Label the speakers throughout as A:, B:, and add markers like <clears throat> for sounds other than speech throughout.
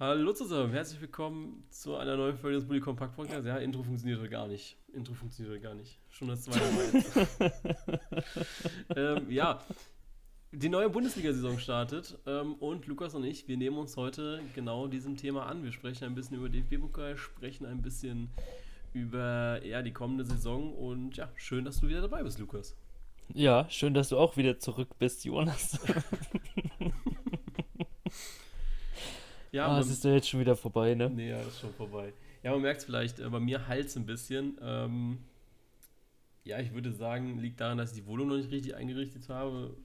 A: Hallo zusammen, herzlich willkommen zu einer neuen Folge des Bully Compact Podcasts. Ja, Intro funktioniert heute gar nicht. Intro funktioniert heute gar nicht. Schon das zweite Mal <laughs> ähm, ja, die neue Bundesliga-Saison startet ähm, und Lukas und ich, wir nehmen uns heute genau diesem Thema an. Wir sprechen ein bisschen über DFB-Pokal, sprechen ein bisschen über ja, die kommende Saison und ja, schön, dass du wieder dabei bist, Lukas.
B: Ja, schön, dass du auch wieder zurück bist, Jonas. <laughs> Ja, ah, es ist ja jetzt schon wieder vorbei, ne?
A: Nee, ja, ist schon vorbei. Ja, man merkt es vielleicht, äh, bei mir halt ein bisschen. Ähm, ja, ich würde sagen, liegt daran, dass ich die Wohnung noch nicht richtig eingerichtet habe.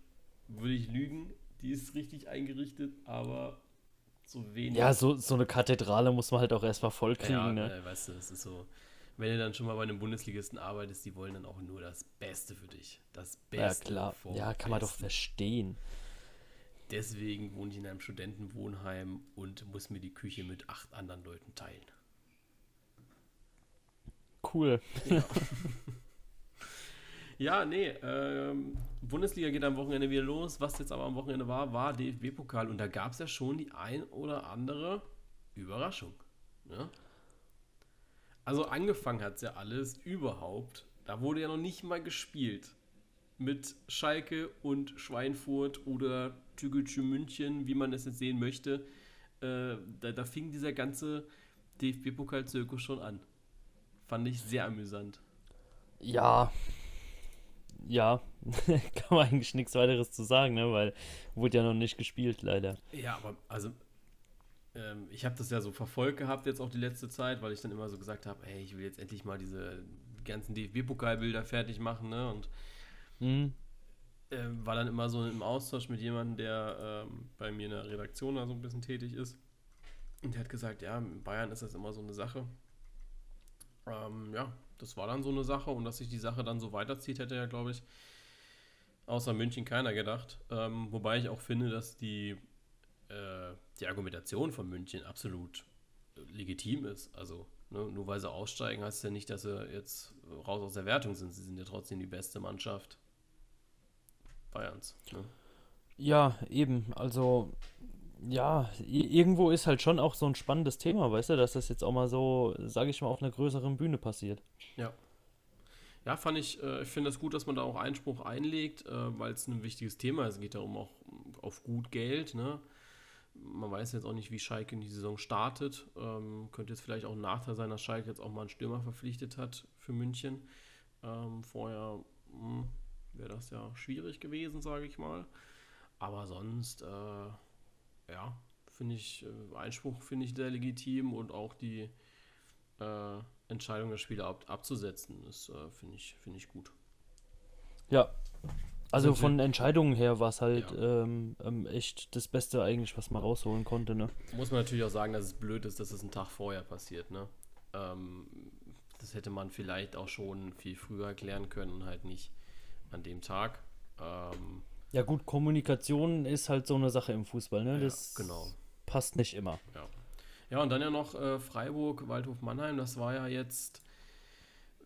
A: Würde ich lügen. Die ist richtig eingerichtet, aber so wenig.
B: Ja, so, so eine Kathedrale muss man halt auch erstmal voll kriegen, ja, ne?
A: Äh, weißt du, das ist so. Wenn du dann schon mal bei einem Bundesligisten arbeitest, die wollen dann auch nur das Beste für dich. Das Beste.
B: Ja, klar. Ja, kann man doch verstehen.
A: Deswegen wohne ich in einem Studentenwohnheim und muss mir die Küche mit acht anderen Leuten teilen.
B: Cool. Ja, <laughs>
A: ja nee, ähm, Bundesliga geht am Wochenende wieder los. Was jetzt aber am Wochenende war, war DFB-Pokal. Und da gab es ja schon die ein oder andere Überraschung. Ne? Also angefangen hat es ja alles überhaupt. Da wurde ja noch nicht mal gespielt mit Schalke und Schweinfurt oder Tügeltü München, wie man es jetzt sehen möchte. Äh, da, da fing dieser ganze DFB-Pokal-Zirkus schon an. Fand ich sehr amüsant.
B: Ja, ja, <laughs> kann man eigentlich nichts weiteres zu sagen, ne? weil wurde ja noch nicht gespielt, leider.
A: Ja, aber also ähm, ich habe das ja so verfolgt gehabt jetzt auch die letzte Zeit, weil ich dann immer so gesagt habe, hey, ich will jetzt endlich mal diese ganzen DFB-Pokalbilder fertig machen, ne? Und Mhm. Äh, war dann immer so im Austausch mit jemandem, der ähm, bei mir in der Redaktion da so ein bisschen tätig ist. Und der hat gesagt, ja, in Bayern ist das immer so eine Sache. Ähm, ja, das war dann so eine Sache und dass sich die Sache dann so weiterzieht, hätte ja, glaube ich, außer München keiner gedacht. Ähm, wobei ich auch finde, dass die, äh, die Argumentation von München absolut legitim ist. Also ne, nur weil sie aussteigen, heißt ja nicht, dass sie jetzt raus aus der Wertung sind. Sie sind ja trotzdem die beste Mannschaft Bayerns. Ne?
B: Ja, eben. Also, ja, irgendwo ist halt schon auch so ein spannendes Thema, weißt du, dass das jetzt auch mal so, sage ich mal, auf einer größeren Bühne passiert.
A: Ja. Ja, fand ich, äh, ich finde es das gut, dass man da auch Einspruch einlegt, äh, weil es ein wichtiges Thema ist. Es geht darum auch auf gut Geld, ne? Man weiß jetzt auch nicht, wie Schalke in die Saison startet. Ähm, könnte jetzt vielleicht auch ein Nachteil sein, dass Schalke jetzt auch mal einen Stürmer verpflichtet hat für München. Ähm, vorher mh, hm, wäre das ja schwierig gewesen, sage ich mal. Aber sonst, äh, ja, finde ich, äh, Einspruch finde ich sehr legitim und auch die äh, Entscheidung, das Spiel ab, abzusetzen, ist, äh, finde ich, find ich gut.
B: Ja, also, von Entscheidungen her war es halt ja. ähm, ähm, echt das Beste eigentlich, was man rausholen konnte. Ne?
A: Muss man natürlich auch sagen, dass es blöd ist, dass es einen Tag vorher passiert. Ne? Ähm, das hätte man vielleicht auch schon viel früher erklären können und halt nicht an dem Tag. Ähm,
B: ja gut, Kommunikation ist halt so eine Sache im Fußball, ne? Das ja, genau. passt nicht immer.
A: Ja. Ja, und dann ja noch äh, Freiburg, Waldhof Mannheim, das war ja jetzt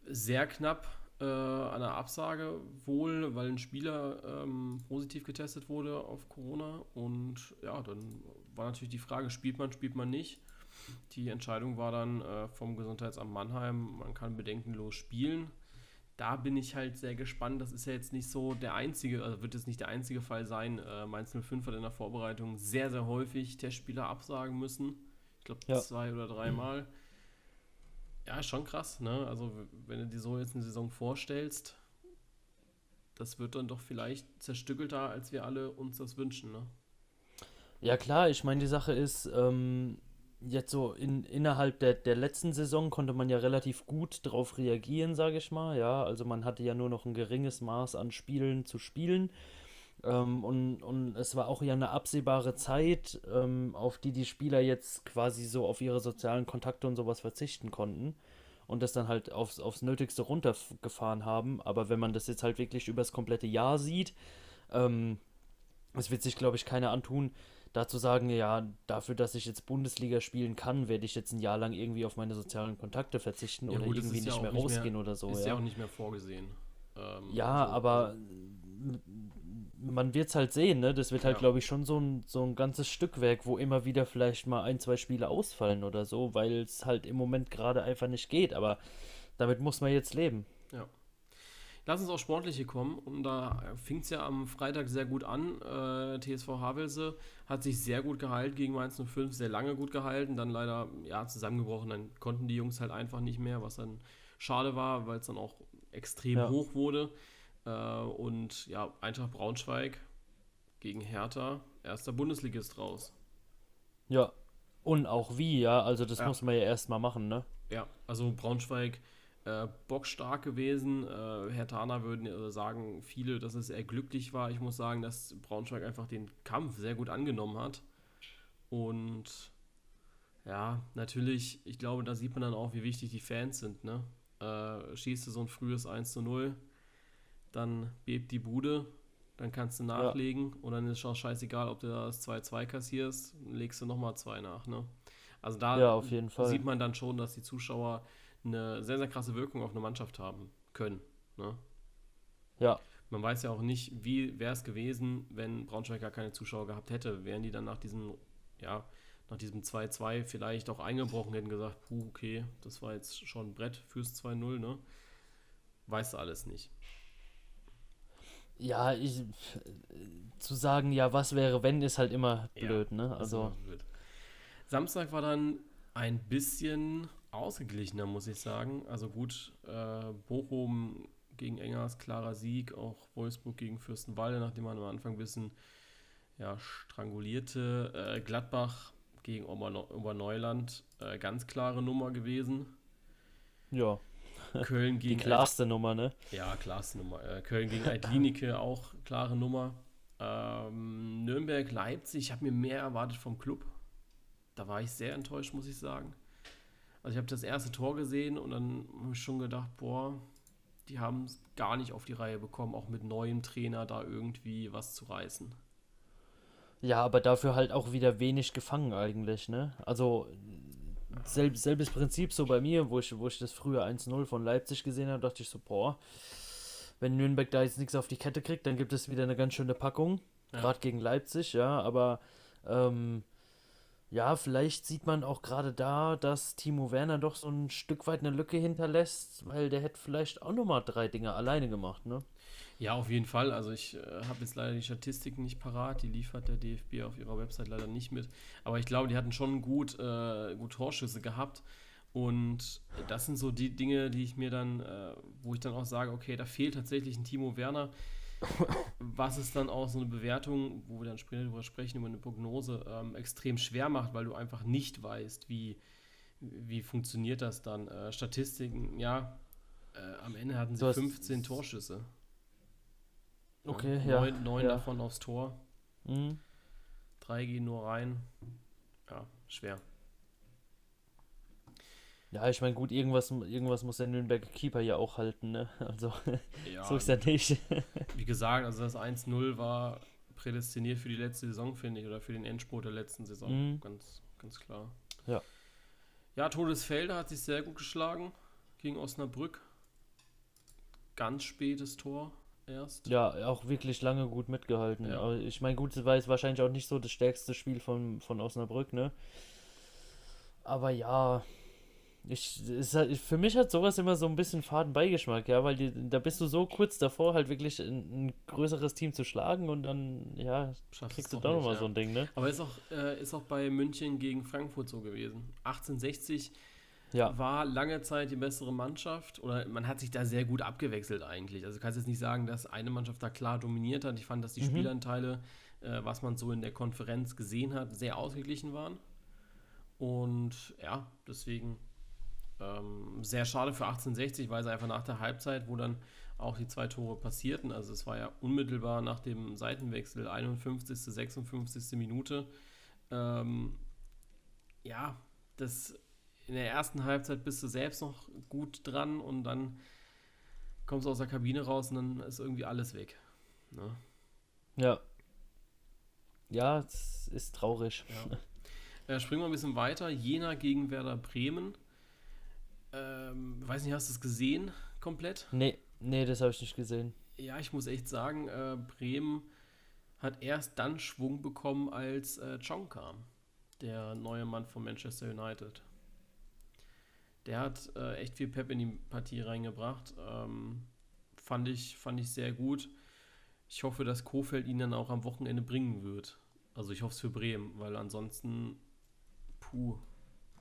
A: sehr knapp äh, an der Absage wohl, weil ein Spieler ähm, positiv getestet wurde auf Corona. Und ja, dann war natürlich die Frage, spielt man, spielt man nicht. Die Entscheidung war dann äh, vom Gesundheitsamt Mannheim, man kann bedenkenlos spielen da bin ich halt sehr gespannt. Das ist ja jetzt nicht so der einzige, also wird es nicht der einzige Fall sein. Äh, Mainz 05 hat in der Vorbereitung sehr, sehr häufig Testspieler absagen müssen. Ich glaube ja. zwei oder dreimal. Mhm. Ja, schon krass, ne? Also, wenn du dir so jetzt eine Saison vorstellst, das wird dann doch vielleicht zerstückelter, als wir alle uns das wünschen, ne?
B: Ja, klar, ich meine, die Sache ist, ähm, jetzt so in, innerhalb der, der letzten Saison konnte man ja relativ gut darauf reagieren, sage ich mal. Ja, also man hatte ja nur noch ein geringes Maß an Spielen zu spielen. Ähm, und, und es war auch ja eine absehbare Zeit, ähm, auf die die Spieler jetzt quasi so auf ihre sozialen Kontakte und sowas verzichten konnten und das dann halt aufs, aufs Nötigste runtergefahren haben. Aber wenn man das jetzt halt wirklich übers komplette Jahr sieht, ähm, wird sich, glaube ich, keiner antun, dazu sagen, ja, dafür, dass ich jetzt Bundesliga spielen kann, werde ich jetzt ein Jahr lang irgendwie auf meine sozialen Kontakte verzichten ja, oder gut, irgendwie nicht ja mehr rausgehen
A: mehr,
B: oder so.
A: Ist
B: ja.
A: ja auch nicht mehr vorgesehen.
B: Ähm, ja, also, aber man wird es halt sehen, ne? Das wird halt, glaube ich, schon so ein, so ein ganzes Stückwerk, wo immer wieder vielleicht mal ein, zwei Spiele ausfallen oder so, weil es halt im Moment gerade einfach nicht geht. Aber damit muss man jetzt leben.
A: Ja. Lass uns aufs Sportliche kommen. Und da fing es ja am Freitag sehr gut an. Äh, TSV Havelse hat sich sehr gut gehalten gegen Mainz 05, sehr lange gut gehalten. Dann leider ja, zusammengebrochen. Dann konnten die Jungs halt einfach nicht mehr, was dann schade war, weil es dann auch extrem ja. hoch wurde. Äh, und ja, Eintracht Braunschweig gegen Hertha, erster Bundesligist raus.
B: Ja, und auch wie, ja, also das ja. muss man ja erstmal machen, ne?
A: Ja, also Braunschweig äh, bockstark gewesen. Äh, Herr Tana würden äh, sagen, viele, dass es eher glücklich war. Ich muss sagen, dass Braunschweig einfach den Kampf sehr gut angenommen hat. Und ja, natürlich, ich glaube, da sieht man dann auch, wie wichtig die Fans sind, ne? Äh, schießt du so ein frühes 1 zu 0, dann bebt die Bude, dann kannst du nachlegen ja. und dann ist es auch scheißegal, ob du das 2-2 kassierst, legst du nochmal zwei nach. Ne? Also da
B: ja, sieht
A: man dann schon, dass die Zuschauer eine sehr, sehr krasse Wirkung auf eine Mannschaft haben können. Ne?
B: Ja.
A: Man weiß ja auch nicht, wie wäre es gewesen, wenn Braunschweig gar keine Zuschauer gehabt hätte. Wären die dann nach diesem, ja, nach diesem 2-2 vielleicht auch eingebrochen, hätten gesagt, puh, okay, das war jetzt schon ein Brett fürs 2-0, ne? Weißt du alles nicht
B: ja, ich, zu sagen, ja, was wäre, wenn, ist halt immer blöd, ja, ne? Also. Blöd.
A: Samstag war dann ein bisschen ausgeglichener, muss ich sagen. Also gut, äh, Bochum gegen Engers, klarer Sieg, auch Wolfsburg gegen Fürstenwalde, nachdem man am Anfang ein bisschen ja, strangulierte. Äh, Gladbach gegen Oberneuland, äh, ganz klare Nummer gewesen.
B: Ja.
A: Köln gegen.
B: Die klarste Alt Nummer, ne?
A: Ja, klarste Nummer. Äh, Köln gegen Altlinike <clears throat> auch klare Nummer. Ähm, Nürnberg, Leipzig, ich habe mir mehr erwartet vom Club. Da war ich sehr enttäuscht, muss ich sagen. Also ich habe das erste Tor gesehen und dann habe ich schon gedacht, boah, die haben es gar nicht auf die Reihe bekommen, auch mit neuem Trainer da irgendwie was zu reißen.
B: Ja, aber dafür halt auch wieder wenig gefangen eigentlich, ne? Also selb, selbes Prinzip so bei mir, wo ich, wo ich das früher 1-0 von Leipzig gesehen habe, dachte ich so, boah, wenn Nürnberg da jetzt nichts auf die Kette kriegt, dann gibt es wieder eine ganz schöne Packung, ja. gerade gegen Leipzig, ja, aber ähm, ja, vielleicht sieht man auch gerade da, dass Timo Werner doch so ein Stück weit eine Lücke hinterlässt, weil der hätte vielleicht auch nochmal drei Dinge alleine gemacht, ne?
A: Ja, auf jeden Fall. Also ich äh, habe jetzt leider die Statistiken nicht parat. Die liefert der DFB auf ihrer Website leider nicht mit. Aber ich glaube, die hatten schon gut, äh, gut Torschüsse gehabt. Und das sind so die Dinge, die ich mir dann, äh, wo ich dann auch sage, okay, da fehlt tatsächlich ein Timo Werner. Was es dann auch so eine Bewertung, wo wir dann später darüber sprechen, über eine Prognose, ähm, extrem schwer macht, weil du einfach nicht weißt, wie, wie funktioniert das dann. Äh, Statistiken, ja, äh, am Ende hatten sie 15 Torschüsse.
B: Okay, ja.
A: Neun, neun ja. davon aufs Tor. Mhm. Drei gehen nur rein. Ja, schwer.
B: Ja, ich meine, gut, irgendwas, irgendwas muss der Nürnberger Keeper ja auch halten, ne? <laughs> Also, ja, so ist er nicht. <laughs>
A: wie gesagt, also das 1-0 war prädestiniert für die letzte Saison, finde ich, oder für den Endspurt der letzten Saison. Mhm. Ganz, ganz klar.
B: Ja.
A: Ja, Todesfelder hat sich sehr gut geschlagen gegen Osnabrück. Ganz spätes Tor erst.
B: Ja, auch wirklich lange gut mitgehalten. Ja. Aber ich meine, gut, es war jetzt wahrscheinlich auch nicht so das stärkste Spiel von, von Osnabrück, ne? Aber ja, ich, halt, für mich hat sowas immer so ein bisschen faden Beigeschmack, ja, weil die, da bist du so kurz davor, halt wirklich ein, ein größeres Team zu schlagen und dann, ja, Schaffst kriegst du doch nochmal ja. so ein Ding, ne?
A: Aber ist auch, äh, ist auch bei München gegen Frankfurt so gewesen. 1860 ja. war lange Zeit die bessere Mannschaft oder man hat sich da sehr gut abgewechselt eigentlich. Also du kannst jetzt nicht sagen, dass eine Mannschaft da klar dominiert hat. Ich fand, dass die mhm. Spielanteile, äh, was man so in der Konferenz gesehen hat, sehr ausgeglichen waren. Und ja, deswegen ähm, sehr schade für 1860, weil es einfach nach der Halbzeit, wo dann auch die zwei Tore passierten, also es war ja unmittelbar nach dem Seitenwechsel, 51., 56. Minute. Ähm, ja, das in der ersten Halbzeit bist du selbst noch gut dran und dann kommst du aus der Kabine raus und dann ist irgendwie alles weg. Ne?
B: Ja. Ja, es ist traurig.
A: Ja. Äh, springen wir ein bisschen weiter. Jena gegen Werder Bremen. Ähm, weiß nicht, hast du es gesehen komplett?
B: Nee, nee, das habe ich nicht gesehen.
A: Ja, ich muss echt sagen, äh, Bremen hat erst dann Schwung bekommen, als äh, Chong kam, der neue Mann von Manchester United. Der hat äh, echt viel Pep in die Partie reingebracht. Ähm, fand, ich, fand ich sehr gut. Ich hoffe, dass Kofeld ihn dann auch am Wochenende bringen wird. Also ich hoffe es für Bremen, weil ansonsten, puh,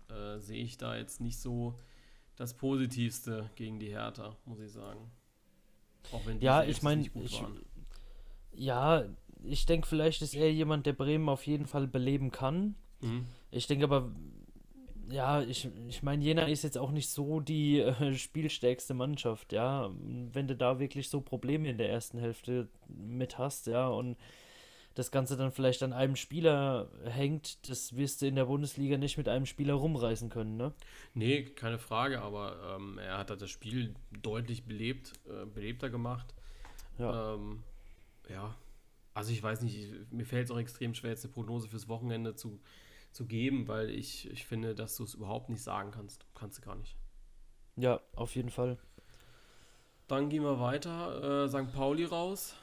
A: äh, sehe ich da jetzt nicht so das Positivste gegen die Hertha, muss ich sagen.
B: Auch wenn die ja, ich meine, ja, ich denke, vielleicht ist er jemand, der Bremen auf jeden Fall beleben kann. Mhm. Ich denke aber, ja, ich, ich meine, Jena ist jetzt auch nicht so die äh, spielstärkste Mannschaft, ja. Wenn du da wirklich so Probleme in der ersten Hälfte mit hast, ja, und das Ganze dann vielleicht an einem Spieler hängt, das wirst du in der Bundesliga nicht mit einem Spieler rumreißen können, ne?
A: Nee, keine Frage, aber ähm, er hat das Spiel deutlich belebt, äh, belebter gemacht. Ja. Ähm, ja, also ich weiß nicht, mir fällt es auch extrem schwer, jetzt eine Prognose fürs Wochenende zu, zu geben, weil ich, ich finde, dass du es überhaupt nicht sagen kannst. Kannst du gar nicht.
B: Ja, auf jeden Fall.
A: Dann gehen wir weiter. Äh, St. Pauli raus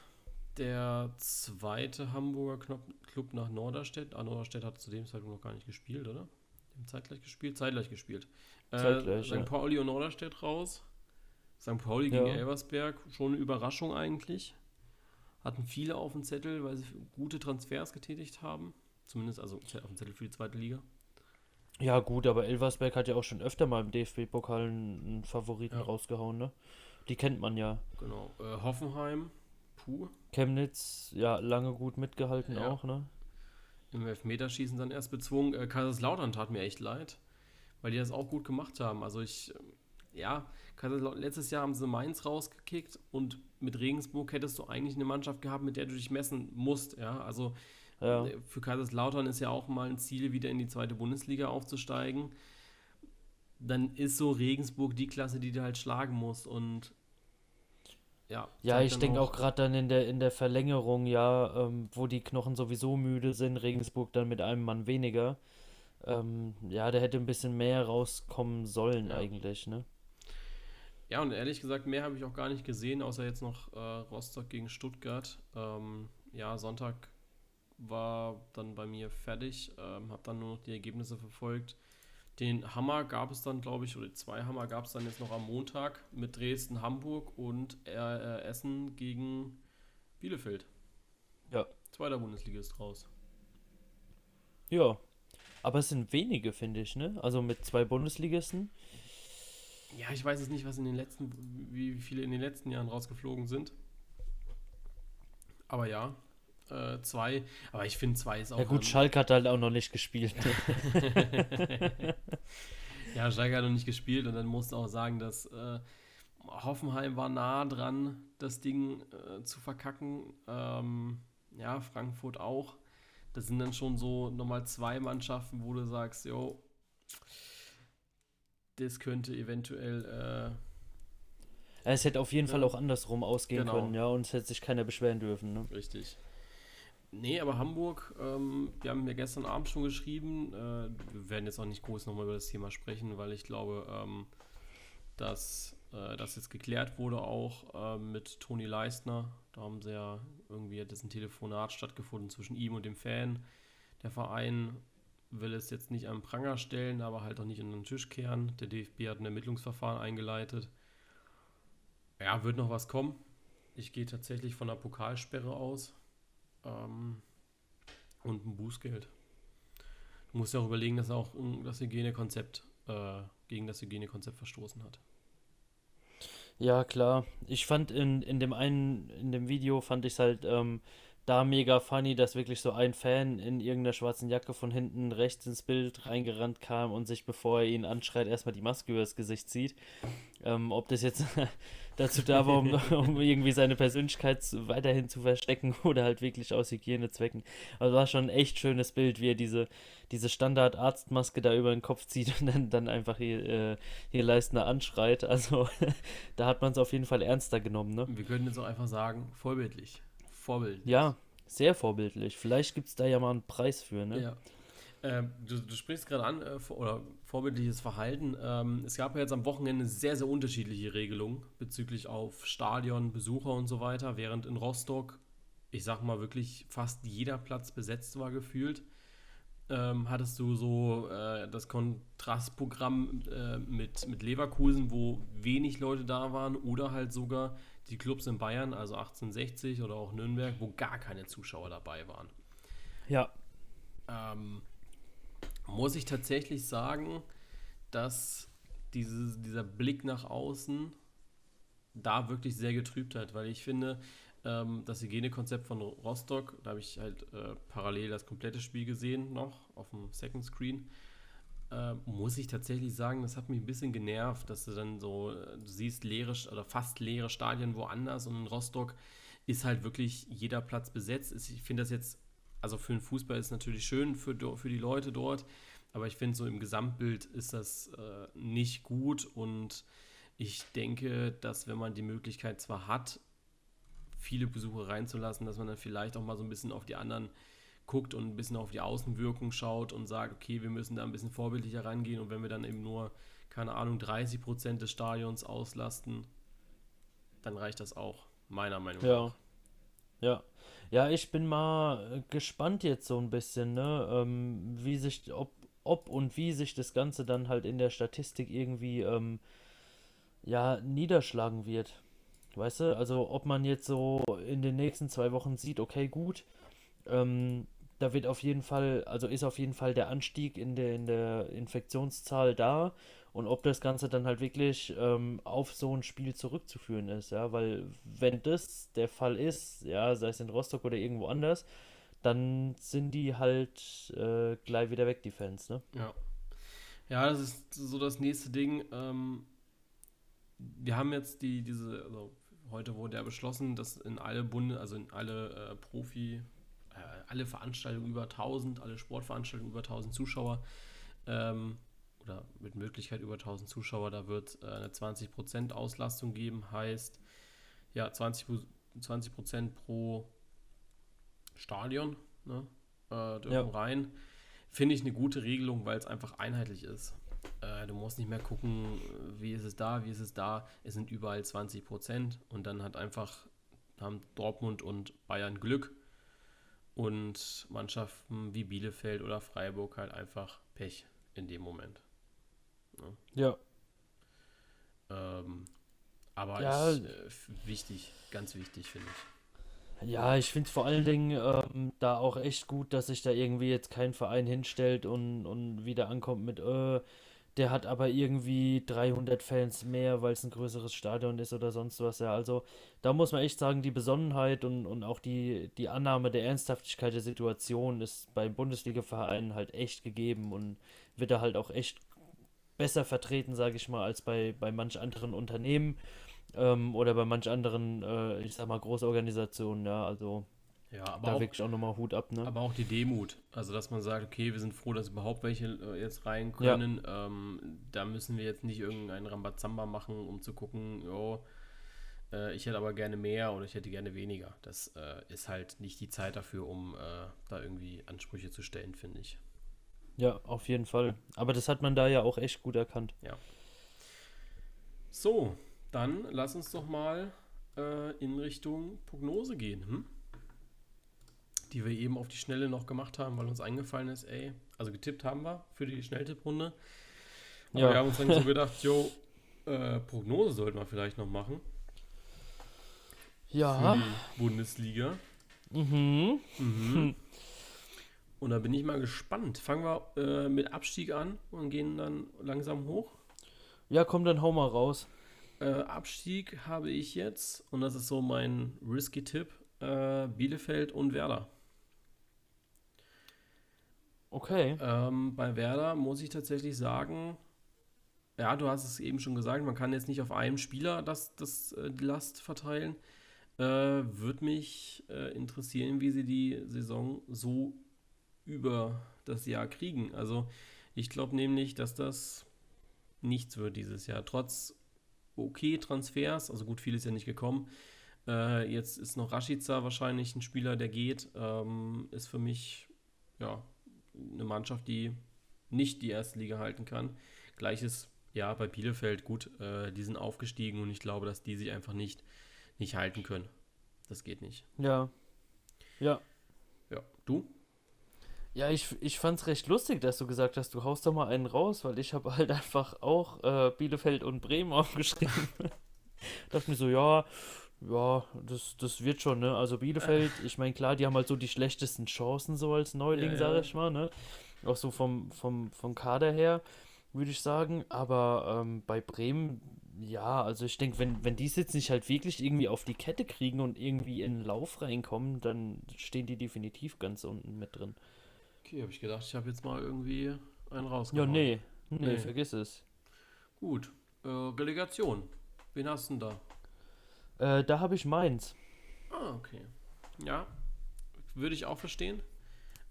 A: der zweite Hamburger Club nach Norderstedt. Ah, Norderstedt hat zu dem Zeitpunkt noch gar nicht gespielt, oder? Dem zeitgleich gespielt? Zeitgleich gespielt. Äh, zeitgleich, St. Ja. Pauli und Norderstedt raus. St. Pauli gegen ja. Elversberg. Schon eine Überraschung eigentlich. Hatten viele auf dem Zettel, weil sie gute Transfers getätigt haben. Zumindest also auf dem Zettel für die zweite Liga.
B: Ja, gut, aber Elversberg hat ja auch schon öfter mal im DFB-Pokal einen Favoriten ja. rausgehauen, ne? Die kennt man ja.
A: Genau. Äh, Hoffenheim Puh.
B: Chemnitz, ja, lange gut mitgehalten ja. auch, ne?
A: Im Elfmeterschießen dann erst bezwungen. Äh, Kaiserslautern tat mir echt leid, weil die das auch gut gemacht haben. Also ich, äh, ja, letztes Jahr haben sie Mainz rausgekickt und mit Regensburg hättest du eigentlich eine Mannschaft gehabt, mit der du dich messen musst, ja. Also ja. Äh, für Kaiserslautern ist ja auch mal ein Ziel, wieder in die zweite Bundesliga aufzusteigen. Dann ist so Regensburg die Klasse, die du halt schlagen musst. Und
B: ja, ja ich denke auch, gerade dann in der, in der Verlängerung, ja, ähm, wo die Knochen sowieso müde sind, Regensburg dann mit einem Mann weniger. Ähm, ja, der hätte ein bisschen mehr rauskommen sollen ja. eigentlich, ne?
A: Ja, und ehrlich gesagt, mehr habe ich auch gar nicht gesehen, außer jetzt noch äh, Rostock gegen Stuttgart. Ähm, ja, Sonntag war dann bei mir fertig, ähm, habe dann nur noch die Ergebnisse verfolgt. Den Hammer gab es dann, glaube ich, oder zwei Hammer gab es dann jetzt noch am Montag mit Dresden, Hamburg und äh, Essen gegen Bielefeld. Ja. Zweiter Bundesliga ist raus.
B: Ja. Aber es sind wenige, finde ich, ne? Also mit zwei Bundesligisten.
A: Ja, ich weiß jetzt nicht, was in den letzten, wie viele in den letzten Jahren rausgeflogen sind. Aber ja, äh, zwei. Aber ich finde, zwei ist auch.
B: Ja, gut, Schalke hat halt auch noch nicht gespielt. <laughs> <laughs>
A: ja, Schalke hat noch nicht gespielt und dann musst du auch sagen, dass äh, Hoffenheim war nah dran, das Ding äh, zu verkacken. Ähm, ja, Frankfurt auch. Das sind dann schon so nochmal zwei Mannschaften, wo du sagst, jo, das könnte eventuell. Äh,
B: es hätte auf jeden ja. Fall auch andersrum ausgehen genau. können, ja, und es hätte sich keiner beschweren dürfen. Ne?
A: Richtig. Nee, aber Hamburg, ähm, wir haben mir gestern Abend schon geschrieben. Äh, wir werden jetzt auch nicht groß nochmal über das Thema sprechen, weil ich glaube, ähm, dass äh, das jetzt geklärt wurde auch äh, mit Toni Leistner. Da haben sie ja irgendwie hat ein Telefonat stattgefunden zwischen ihm und dem Fan. Der Verein will es jetzt nicht am Pranger stellen, aber halt auch nicht unter den Tisch kehren. Der DFB hat ein Ermittlungsverfahren eingeleitet. Ja, wird noch was kommen. Ich gehe tatsächlich von der Pokalsperre aus ähm, und ein Bußgeld. Du musst ja auch überlegen, dass er auch das Hygienekonzept äh, gegen das Hygienekonzept verstoßen hat.
B: Ja, klar. Ich fand in, in dem einen, in dem Video fand ich es halt ähm, da mega funny, dass wirklich so ein Fan in irgendeiner schwarzen Jacke von hinten rechts ins Bild reingerannt kam und sich, bevor er ihn anschreit, erstmal die Maske übers Gesicht zieht. Ähm, ob das jetzt dazu da war, um, um, irgendwie seine Persönlichkeit weiterhin zu verstecken <laughs> oder halt wirklich aus Hygienezwecken. Also war schon ein echt schönes Bild, wie er diese, diese Standard-Arztmaske da über den Kopf zieht und dann, dann einfach hier, äh, hier Leistner anschreit. Also <laughs> da hat man es auf jeden Fall ernster genommen. Ne?
A: Wir können jetzt auch einfach sagen, vorbildlich. Vorbildlich.
B: Ja, sehr vorbildlich. Vielleicht gibt es da ja mal einen Preis für, ne? Ja.
A: Ähm, du, du, sprichst gerade an, äh, oder vorbildliches Verhalten. Ähm, es gab ja jetzt am Wochenende sehr, sehr unterschiedliche Regelungen bezüglich auf Stadion, Besucher und so weiter, während in Rostock ich sag mal wirklich fast jeder Platz besetzt war gefühlt, ähm, hattest du so äh, das Kontrastprogramm äh, mit, mit Leverkusen, wo wenig Leute da waren, oder halt sogar die Clubs in Bayern, also 1860 oder auch Nürnberg, wo gar keine Zuschauer dabei waren.
B: Ja.
A: Ähm, muss ich tatsächlich sagen, dass diese, dieser Blick nach außen da wirklich sehr getrübt hat, weil ich finde, ähm, das Hygienekonzept von Rostock, da habe ich halt äh, parallel das komplette Spiel gesehen noch auf dem Second Screen. Äh, muss ich tatsächlich sagen, das hat mich ein bisschen genervt, dass du dann so, du siehst leere oder fast leere Stadien woanders und in Rostock ist halt wirklich jeder Platz besetzt. Ich finde das jetzt, also für den Fußball ist es natürlich schön für, für die Leute dort, aber ich finde so im Gesamtbild ist das äh, nicht gut und ich denke, dass wenn man die Möglichkeit zwar hat, viele Besucher reinzulassen, dass man dann vielleicht auch mal so ein bisschen auf die anderen guckt und ein bisschen auf die Außenwirkung schaut und sagt, okay, wir müssen da ein bisschen vorbildlicher rangehen und wenn wir dann eben nur, keine Ahnung, 30 Prozent des Stadions auslasten, dann reicht das auch, meiner Meinung
B: ja. nach. Ja. Ja, ich bin mal gespannt jetzt so ein bisschen, ne, ähm, wie sich, ob, ob und wie sich das Ganze dann halt in der Statistik irgendwie, ähm, ja, niederschlagen wird. Weißt du, also ob man jetzt so in den nächsten zwei Wochen sieht, okay, gut, ähm, da wird auf jeden Fall, also ist auf jeden Fall der Anstieg in der, in der Infektionszahl da und ob das Ganze dann halt wirklich ähm, auf so ein Spiel zurückzuführen ist, ja, weil wenn das der Fall ist, ja, sei es in Rostock oder irgendwo anders, dann sind die halt äh, gleich wieder weg, die Fans, ne?
A: Ja. Ja, das ist so das nächste Ding. Ähm, wir haben jetzt die, diese, also heute wurde ja beschlossen, dass in alle Bunde, also in alle äh, Profi, äh, alle Veranstaltungen über 1000, alle Sportveranstaltungen über 1000 Zuschauer ähm, oder mit Möglichkeit über 1000 Zuschauer, da wird äh, eine 20% Auslastung geben, heißt ja 20, 20% pro Stadion ne, äh, dürfen ja. rein. Finde ich eine gute Regelung, weil es einfach einheitlich ist. Äh, du musst nicht mehr gucken, wie ist es da, wie ist es da. Es sind überall 20 Prozent und dann hat einfach haben Dortmund und Bayern Glück und Mannschaften wie Bielefeld oder Freiburg halt einfach Pech in dem Moment.
B: Ne? Ja.
A: Ähm, aber ja. Ich, äh, wichtig, ganz wichtig finde ich.
B: Ja, ich finde es vor allen Dingen ähm, da auch echt gut, dass sich da irgendwie jetzt kein Verein hinstellt und, und wieder ankommt mit, äh, der hat aber irgendwie 300 Fans mehr, weil es ein größeres Stadion ist oder sonst was. Ja, also da muss man echt sagen, die Besonnenheit und, und auch die, die Annahme der Ernsthaftigkeit der Situation ist beim Bundesliga-Vereinen halt echt gegeben und wird da halt auch echt besser vertreten, sage ich mal, als bei, bei manch anderen Unternehmen ähm, oder bei manch anderen, äh, ich sag mal, Großorganisationen. Ja, also
A: ja, aber da
B: auch, wirklich auch nochmal Hut ab, ne?
A: Aber auch die Demut. Also, dass man sagt, okay, wir sind froh, dass überhaupt welche äh, jetzt rein können. Ja. Ähm, da müssen wir jetzt nicht irgendeinen Rambazamba machen, um zu gucken, jo, äh, ich hätte aber gerne mehr oder ich hätte gerne weniger. Das äh, ist halt nicht die Zeit dafür, um äh, da irgendwie Ansprüche zu stellen, finde ich.
B: Ja, auf jeden Fall. Aber das hat man da ja auch echt gut erkannt.
A: Ja. So, dann lass uns doch mal äh, in Richtung Prognose gehen. Hm? die wir eben auf die Schnelle noch gemacht haben, weil uns eingefallen ist, ey, also getippt haben wir für die Schnelltipprunde. Aber ja. wir haben uns dann so <laughs> gedacht, jo, äh, Prognose sollten wir vielleicht noch machen.
B: Ja.
A: Für die Bundesliga.
B: Mhm.
A: mhm. <laughs> Und da bin ich mal gespannt. Fangen wir äh, mit Abstieg an und gehen dann langsam hoch.
B: Ja, komm, dann hau mal raus.
A: Äh, Abstieg habe ich jetzt, und das ist so mein risky Tipp, äh, Bielefeld und Werder.
B: Okay.
A: Ähm, bei Werder muss ich tatsächlich sagen, ja, du hast es eben schon gesagt, man kann jetzt nicht auf einen Spieler das, das, äh, die Last verteilen. Äh, Würde mich äh, interessieren, wie sie die Saison so über das Jahr kriegen. Also ich glaube nämlich, dass das nichts wird dieses Jahr. Trotz okay Transfers, also gut, viel ist ja nicht gekommen. Äh, jetzt ist noch Rashica wahrscheinlich ein Spieler, der geht. Ähm, ist für mich, ja, eine Mannschaft, die nicht die erste Liga halten kann. Gleiches, ja, bei Bielefeld, gut, äh, die sind aufgestiegen und ich glaube, dass die sich einfach nicht, nicht halten können. Das geht nicht.
B: Ja. Ja.
A: Ja, du?
B: Ja, ich, ich fand's recht lustig, dass du gesagt hast, du haust doch mal einen raus, weil ich habe <laughs> halt einfach auch äh, Bielefeld und Bremen <laughs> aufgeschrieben. <laughs> Dachte mir so, ja, ja, das, das wird schon, ne? Also Bielefeld, ich meine, klar, die haben halt so die schlechtesten Chancen so als Neuling, ja, sag ich mal, ne? Auch so vom, vom, vom Kader her, würde ich sagen. Aber ähm, bei Bremen, ja, also ich denke, wenn, wenn die es jetzt nicht halt wirklich irgendwie auf die Kette kriegen und irgendwie in den Lauf reinkommen, dann stehen die definitiv ganz unten mit drin.
A: Okay, habe ich gedacht, ich habe jetzt mal irgendwie einen rausgehauen.
B: Ja, nee, nee, nee. vergiss es.
A: Gut, äh, Relegation. Wen hast du denn da?
B: Äh, da habe ich Mainz.
A: Ah, okay. Ja, würde ich auch verstehen.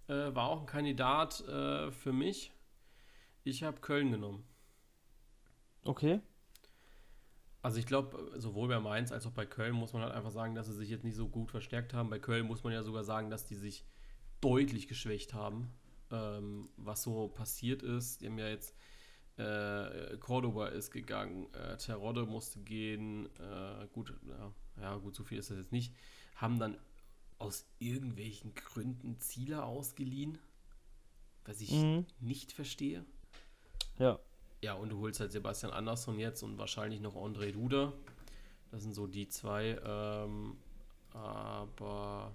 A: Äh, war auch ein Kandidat äh, für mich. Ich habe Köln genommen.
B: Okay.
A: Also ich glaube, sowohl bei Mainz als auch bei Köln muss man halt einfach sagen, dass sie sich jetzt nicht so gut verstärkt haben. Bei Köln muss man ja sogar sagen, dass die sich deutlich geschwächt haben, ähm, was so passiert ist. Die haben ja jetzt äh, Cordoba ist gegangen, äh, Terodde musste gehen, äh, gut, ja, ja, gut, so viel ist das jetzt nicht. Haben dann aus irgendwelchen Gründen Ziele ausgeliehen, was ich mhm. nicht verstehe.
B: Ja.
A: Ja, und du holst halt Sebastian Andersson jetzt und wahrscheinlich noch André Duda. Das sind so die zwei. Ähm, aber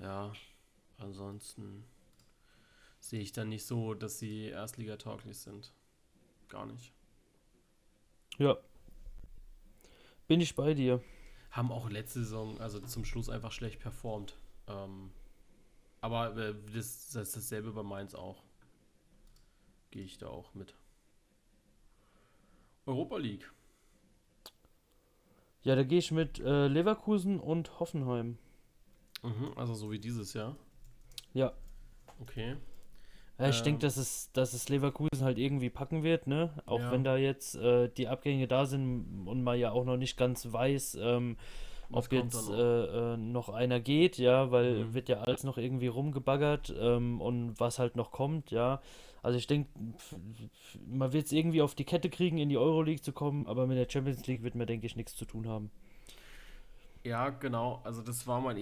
A: ja, ansonsten sehe ich dann nicht so, dass sie Erstliga-tauglich sind. Gar nicht.
B: Ja. Bin ich bei dir.
A: Haben auch letzte Saison, also zum Schluss einfach schlecht performt. Ähm, aber äh, das, das ist dasselbe bei Mainz auch. Gehe ich da auch mit. Europa League.
B: Ja, da gehe ich mit äh, Leverkusen und Hoffenheim.
A: Mhm, also so wie dieses Jahr.
B: Ja.
A: Okay.
B: Ja, ich ähm, denke, dass es, dass es Leverkusen halt irgendwie packen wird, ne? Auch ja. wenn da jetzt äh, die Abgänge da sind und man ja auch noch nicht ganz weiß, ähm, ob jetzt noch? Äh, äh, noch einer geht, ja, weil mhm. wird ja alles noch irgendwie rumgebaggert ähm, und was halt noch kommt, ja. Also ich denke, man wird es irgendwie auf die Kette kriegen, in die Euroleague zu kommen, aber mit der Champions League wird man, denke ich, nichts zu tun haben.
A: Ja, genau. Also das war mein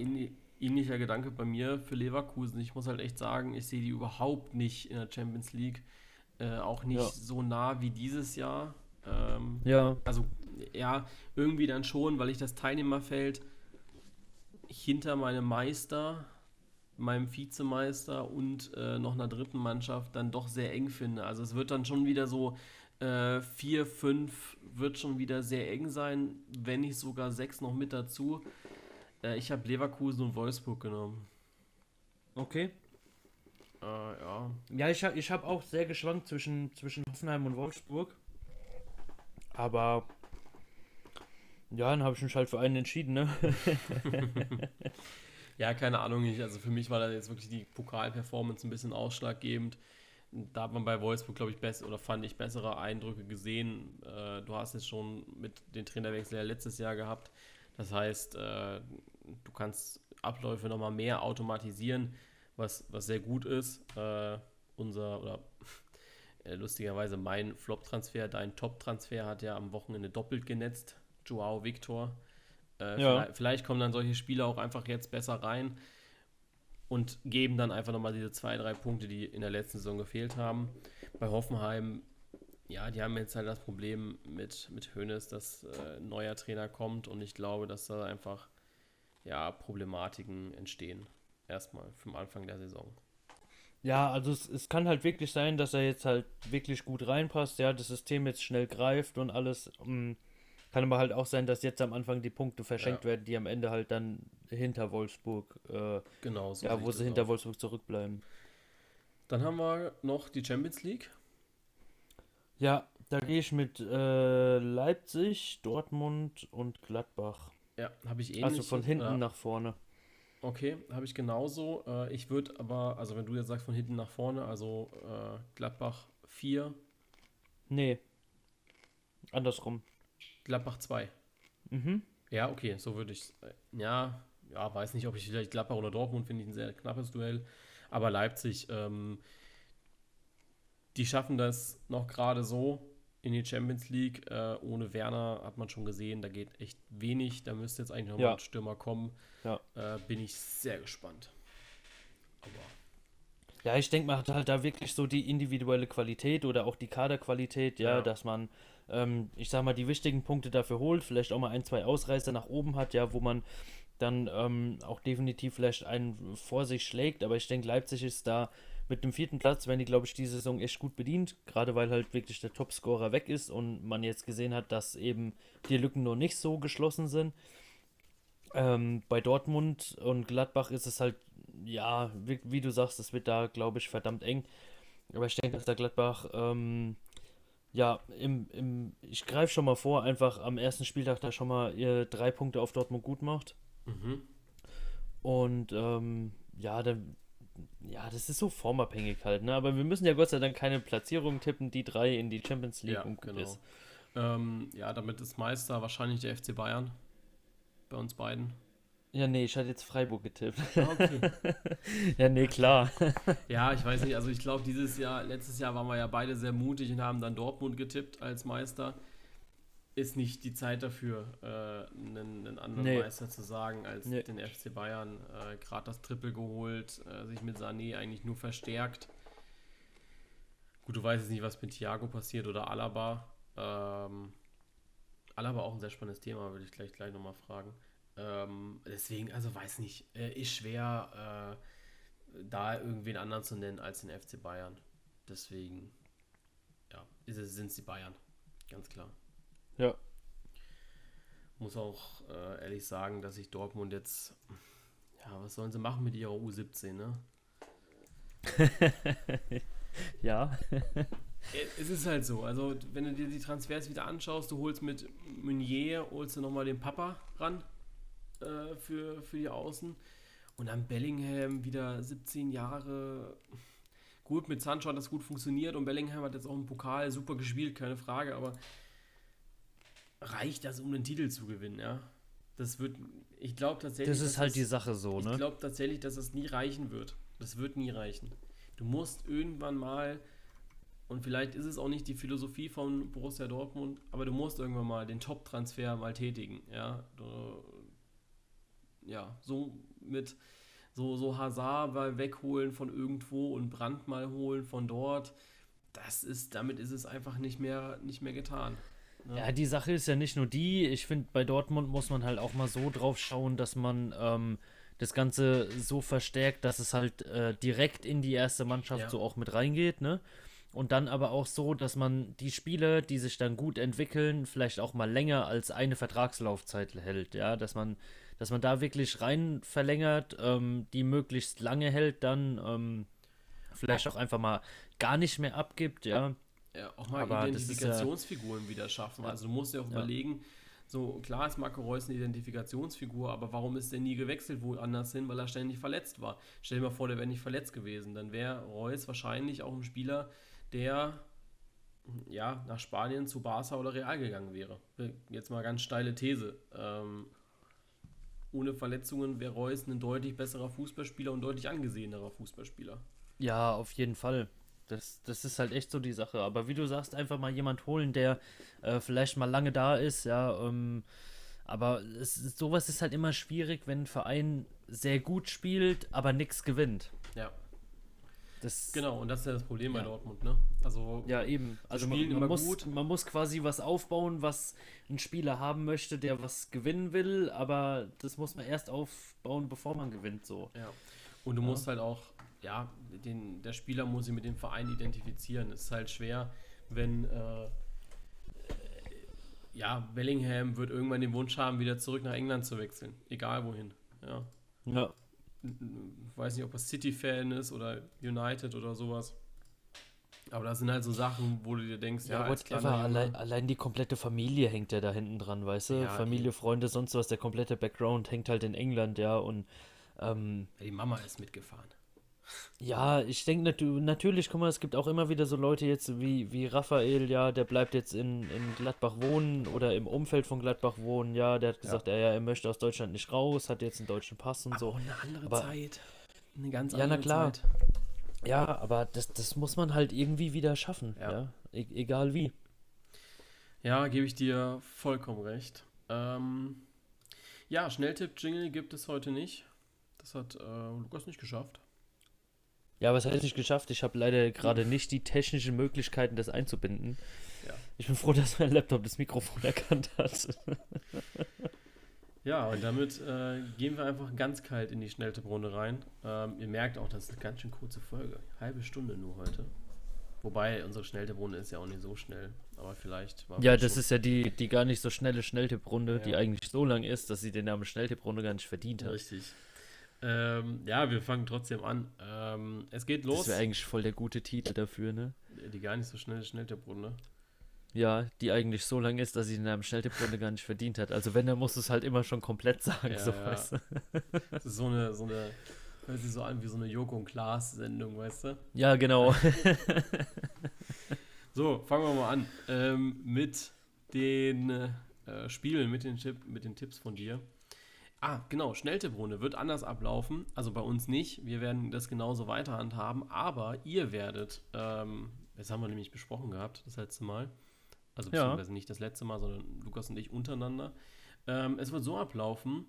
A: ähnlicher Gedanke bei mir für Leverkusen. Ich muss halt echt sagen, ich sehe die überhaupt nicht in der Champions League. Äh, auch nicht ja. so nah wie dieses Jahr. Ähm,
B: ja.
A: Also, ja, irgendwie dann schon, weil ich das Teilnehmerfeld hinter meinem Meister, meinem Vizemeister und äh, noch einer dritten Mannschaft dann doch sehr eng finde. Also, es wird dann schon wieder so. Äh, vier, fünf wird schon wieder sehr eng sein, wenn nicht sogar sechs noch mit dazu. Äh, ich habe Leverkusen und Wolfsburg genommen.
B: Okay.
A: Äh, ja.
B: Ja, ich habe ich hab auch sehr geschwankt zwischen, zwischen Hoffenheim und Wolfsburg. Aber ja, dann habe ich mich halt für einen entschieden, ne? <laughs>
A: ja, keine Ahnung. Ich, also für mich war da jetzt wirklich die Pokalperformance ein bisschen ausschlaggebend. Da hat man bei Wolfsburg, glaube ich, besser oder fand ich bessere Eindrücke gesehen. Äh, du hast es schon mit den Trainerwechsel ja letztes Jahr gehabt. Das heißt, äh, du kannst Abläufe nochmal mehr automatisieren, was, was sehr gut ist. Äh, unser, oder äh, lustigerweise mein Flop-Transfer, dein Top-Transfer hat ja am Wochenende doppelt genetzt. Joao Victor. Äh, ja. vielleicht, vielleicht, kommen dann solche Spieler auch einfach jetzt besser rein und geben dann einfach nochmal diese zwei, drei Punkte, die in der letzten Saison gefehlt haben. Bei Hoffenheim ja, die haben jetzt halt das Problem mit, mit Hoeneß, dass äh, ein neuer Trainer kommt und ich glaube, dass da einfach ja, Problematiken entstehen. Erstmal vom Anfang der Saison.
B: Ja, also es, es kann halt wirklich sein, dass er jetzt halt wirklich gut reinpasst, ja, das System jetzt schnell greift und alles. Um, mm, kann aber halt auch sein, dass jetzt am Anfang die Punkte verschenkt ja. werden, die am Ende halt dann hinter Wolfsburg, äh,
A: genau, so
B: ja, wo sie hinter auch. Wolfsburg zurückbleiben.
A: Dann haben wir noch die Champions League.
B: Ja, da gehe ich mit äh, Leipzig, Dortmund und Gladbach.
A: Ja, habe ich
B: ähnlich. Also von hinten ja. nach vorne.
A: Okay, habe ich genauso. Äh, ich würde aber, also wenn du jetzt sagst von hinten nach vorne, also äh, Gladbach 4.
B: Nee. Andersrum.
A: Gladbach 2.
B: Mhm.
A: Ja, okay, so würde ich äh, Ja, ja, weiß nicht, ob ich vielleicht Gladbach oder Dortmund finde ich ein sehr knappes Duell. Aber Leipzig, ähm, die schaffen das noch gerade so, in die Champions League. Äh, ohne Werner hat man schon gesehen, da geht echt wenig. Da müsste jetzt eigentlich nochmal ja. ein Stürmer kommen. Ja. Äh, bin ich sehr gespannt.
B: Aber. Ja, ich denke, man hat halt da wirklich so die individuelle Qualität oder auch die Kaderqualität, ja, ja. dass man, ähm, ich sag mal, die wichtigen Punkte dafür holt, vielleicht auch mal ein, zwei Ausreißer nach oben hat, ja, wo man dann ähm, auch definitiv vielleicht einen vor sich schlägt. Aber ich denke, Leipzig ist da mit dem vierten Platz, wenn die, glaube ich, diese Saison echt gut bedient. Gerade weil halt wirklich der Topscorer weg ist und man jetzt gesehen hat, dass eben die Lücken noch nicht so geschlossen sind. Ähm, bei Dortmund und Gladbach ist es halt, ja, wie, wie du sagst, es wird da, glaube ich, verdammt eng. Aber ich denke, dass der Gladbach, ähm, ja, im, im, ich greife schon mal vor, einfach am ersten Spieltag da schon mal ihr drei Punkte auf Dortmund gut macht. Mhm. Und ähm, ja, dann, ja, das ist so formabhängig halt, ne? Aber wir müssen ja Gott sei Dank keine Platzierung tippen, die drei in die Champions League
A: ja, und genau. ist. Ähm, ja, damit ist Meister wahrscheinlich der FC Bayern. Bei uns beiden.
B: Ja, nee, ich hatte jetzt Freiburg getippt. Ah, okay. <laughs> ja, nee, klar. <laughs>
A: ja, ich weiß nicht, also ich glaube, dieses Jahr, letztes Jahr waren wir ja beide sehr mutig und haben dann Dortmund getippt als Meister ist nicht die Zeit dafür, äh, einen, einen, anderen nee. Meister zu sagen als nee. den FC Bayern. Äh, Gerade das Triple geholt, äh, sich mit Sané eigentlich nur verstärkt. Gut, du weißt jetzt nicht, was mit Thiago passiert oder Alaba. Ähm, Alaba auch ein sehr spannendes Thema, würde ich gleich, gleich nochmal fragen. Ähm, deswegen, also weiß nicht, äh, ist schwer, äh, da irgendwen anderen zu nennen als den FC Bayern. Deswegen, ja, sind es die Bayern, ganz klar.
B: Ja.
A: Muss auch äh, ehrlich sagen, dass ich Dortmund jetzt, ja, was sollen sie machen mit ihrer U17, ne? <laughs>
B: ja.
A: es ist halt so. Also, wenn du dir die Transfers wieder anschaust, du holst mit Meunier, holst du nochmal den Papa ran äh, für, für die Außen. Und dann Bellingham wieder 17 Jahre. Gut, mit Sancho hat das gut funktioniert und Bellingham hat jetzt auch im Pokal super gespielt, keine Frage, aber reicht das, um den Titel zu gewinnen, ja. Das wird, ich glaube tatsächlich.
B: Das ist halt das, die Sache so, ne?
A: Ich glaube tatsächlich, dass das nie reichen wird. Das wird nie reichen. Du musst irgendwann mal, und vielleicht ist es auch nicht die Philosophie von Borussia Dortmund, aber du musst irgendwann mal den Top-Transfer mal tätigen, ja. Du, ja, so mit so, so Hazard mal wegholen von irgendwo und Brand mal holen von dort. Das ist, damit ist es einfach nicht mehr, nicht mehr getan.
B: Ja. die Sache ist ja nicht nur die. Ich finde, bei Dortmund muss man halt auch mal so drauf schauen, dass man ähm, das Ganze so verstärkt, dass es halt äh, direkt in die erste Mannschaft ja. so auch mit reingeht, ne? Und dann aber auch so, dass man die Spiele, die sich dann gut entwickeln, vielleicht auch mal länger als eine Vertragslaufzeit hält, ja, dass man, dass man da wirklich rein verlängert, ähm, die möglichst lange hält, dann ähm, vielleicht auch einfach mal gar nicht mehr abgibt, ja.
A: Ja, auch mal Aber Identifikationsfiguren ja, wieder schaffen. Also du musst ja auch ja. überlegen, so klar ist Marco Reus eine Identifikationsfigur, aber warum ist der nie gewechselt woanders hin, weil er ständig verletzt war? Stell dir mal vor, der wäre nicht verletzt gewesen. Dann wäre Reus wahrscheinlich auch ein Spieler, der ja, nach Spanien zu Barca oder Real gegangen wäre. Jetzt mal ganz steile These. Ähm, ohne Verletzungen wäre Reus ein deutlich besserer Fußballspieler und deutlich angesehenerer Fußballspieler.
B: Ja, auf jeden Fall. Das, das ist halt echt so die Sache. Aber wie du sagst, einfach mal jemand holen, der äh, vielleicht mal lange da ist, ja. Ähm, aber es, sowas ist halt immer schwierig, wenn ein Verein sehr gut spielt, aber nichts gewinnt.
A: Ja. Das, genau, und das ist ja das Problem ja. bei Dortmund, ne?
B: Also, ja, eben. Also man, man muss, gut. man muss quasi was aufbauen, was ein Spieler haben möchte, der was gewinnen will, aber das muss man erst aufbauen, bevor man gewinnt, so.
A: Ja. Und du ja. musst halt auch ja, den, der Spieler muss sich mit dem Verein identifizieren. Es ist halt schwer, wenn äh, ja, Bellingham wird irgendwann den Wunsch haben, wieder zurück nach England zu wechseln. Egal wohin. Ja.
B: ja.
A: Ich weiß nicht, ob er City-Fan ist oder United oder sowas. Aber das sind halt so Sachen, wo du dir denkst, ja, ja
B: whatever, allein, allein, die komplette Familie hängt ja da hinten dran, weißt du? Ja, Familie, Freunde, sonst was, der komplette Background hängt halt in England, ja, und ähm,
A: die Mama ist mitgefahren.
B: Ja, ich denke nat natürlich, guck mal, es gibt auch immer wieder so Leute jetzt wie, wie Raphael, ja, der bleibt jetzt in, in Gladbach wohnen oder im Umfeld von Gladbach wohnen, ja, der hat gesagt, ja. er, er möchte aus Deutschland nicht raus, hat jetzt einen deutschen Pass und aber so.
A: eine andere aber, Zeit. Eine ganz
B: andere ja, na klar. Zeit. Ja, aber das, das muss man halt irgendwie wieder schaffen, ja. ja? E egal wie.
A: Ja, gebe ich dir vollkommen recht. Ähm, ja, Schnelltipp-Jingle gibt es heute nicht. Das hat äh, Lukas nicht geschafft.
B: Ja, was heißt nicht geschafft? Ich habe leider gerade nicht die technischen Möglichkeiten, das einzubinden. Ja. Ich bin froh, dass mein Laptop das Mikrofon <laughs> erkannt hat.
A: ja, und damit äh, gehen wir einfach ganz kalt in die Schnelltipprunde rein. Ähm, ihr merkt auch, das ist eine ganz schön kurze Folge. Halbe Stunde nur heute. Wobei unsere Schnelltipprunde ist ja auch nicht so schnell. Aber vielleicht
B: war Ja, das ist ja die, die gar nicht so schnelle Schnelltipprunde, ja. die eigentlich so lang ist, dass sie den Namen Schnelltipprunde gar nicht verdient hat.
A: Richtig. Ähm, ja, wir fangen trotzdem an. Ähm, es geht los. Das
B: wäre eigentlich voll der gute Titel dafür, ne?
A: Die gar nicht so schnelle Schnelltipprunde.
B: Ja, die eigentlich so lang ist, dass sie den Namen Schnelltipprunde gar nicht verdient hat. Also wenn, dann musst du es halt immer schon komplett sagen, ja, so ja. weißt du.
A: Das ist so eine, so eine, hört sich so an wie so eine Joko und Klaas Sendung, weißt du?
B: Ja, genau. <laughs>
A: so, fangen wir mal an. Ähm, mit den äh, Spielen, mit den, Tipp, mit den Tipps von dir. Ah, genau, Schnelltipprunde wird anders ablaufen. Also bei uns nicht. Wir werden das genauso weiter handhaben. Aber ihr werdet, ähm, das haben wir nämlich besprochen gehabt, das letzte Mal. Also beziehungsweise ja. nicht das letzte Mal, sondern Lukas und ich untereinander. Ähm, es wird so ablaufen,